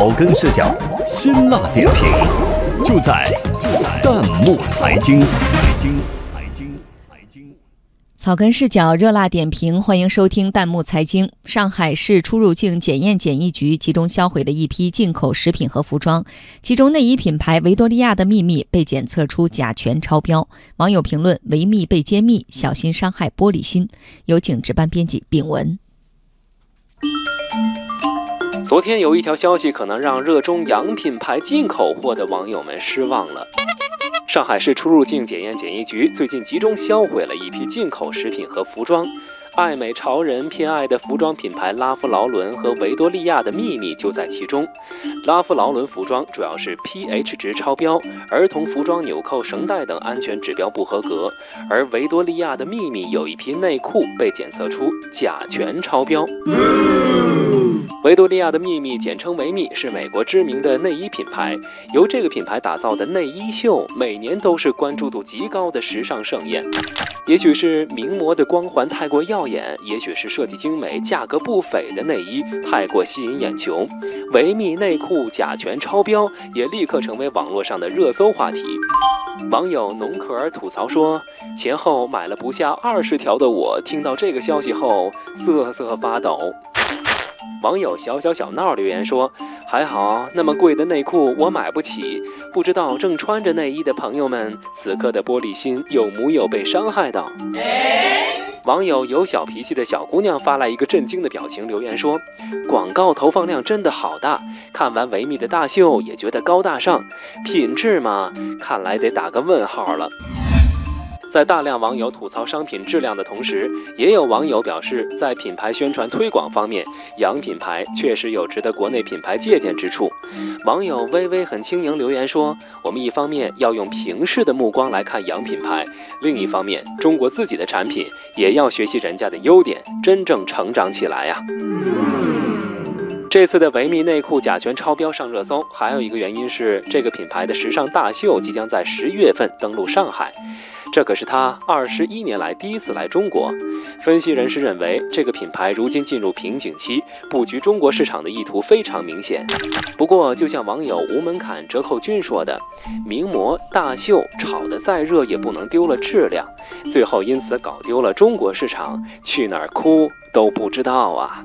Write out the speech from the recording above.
草根视角，辛辣点评，就在就在弹幕财经。财经财经财经。草根视角热辣点评，欢迎收听弹幕财经。上海市出入境检验检疫局集中销毁了一批进口食品和服装，其中内衣品牌维多利亚的秘密被检测出甲醛超标。网友评论：维密被揭秘，小心伤害玻璃心。有请值班编辑丙文。昨天有一条消息，可能让热衷洋品牌进口货的网友们失望了。上海市出入境检验检疫局最近集中销毁了一批进口食品和服装。爱美潮人偏爱的服装品牌拉夫劳伦和维多利亚的秘密就在其中。拉夫劳伦服装主要是 pH 值超标，儿童服装纽扣、绳带等安全指标不合格；而维多利亚的秘密有一批内裤被检测出甲醛超标。维多利亚的秘密，简称维密，是美国知名的内衣品牌。由这个品牌打造的内衣秀，每年都是关注度极高的时尚盛宴。也许是名模的光环太过耀眼，也许是设计精美、价格不菲的内衣太过吸引眼球，维密内裤甲醛超标也立刻成为网络上的热搜话题。网友农可儿吐槽说：“前后买了不下二十条的我，听到这个消息后瑟瑟发抖。”网友小小小闹留言说：“还好，那么贵的内裤我买不起。不知道正穿着内衣的朋友们，此刻的玻璃心有木有被伤害到？”网友有小脾气的小姑娘发来一个震惊的表情留言说：“广告投放量真的好大，看完维密的大秀也觉得高大上，品质嘛，看来得打个问号了。”在大量网友吐槽商品质量的同时，也有网友表示，在品牌宣传推广方面，洋品牌确实有值得国内品牌借鉴之处。网友微微很轻盈留言说：“我们一方面要用平视的目光来看洋品牌，另一方面，中国自己的产品也要学习人家的优点，真正成长起来呀。”这次的维密内裤甲醛超标上热搜，还有一个原因是这个品牌的时尚大秀即将在十月份登陆上海。这可是他二十一年来第一次来中国。分析人士认为，这个品牌如今进入瓶颈期，布局中国市场的意图非常明显。不过，就像网友无门槛折扣君说的：“名模大秀炒得再热，也不能丢了质量。最后因此搞丢了中国市场，去哪儿哭都不知道啊。”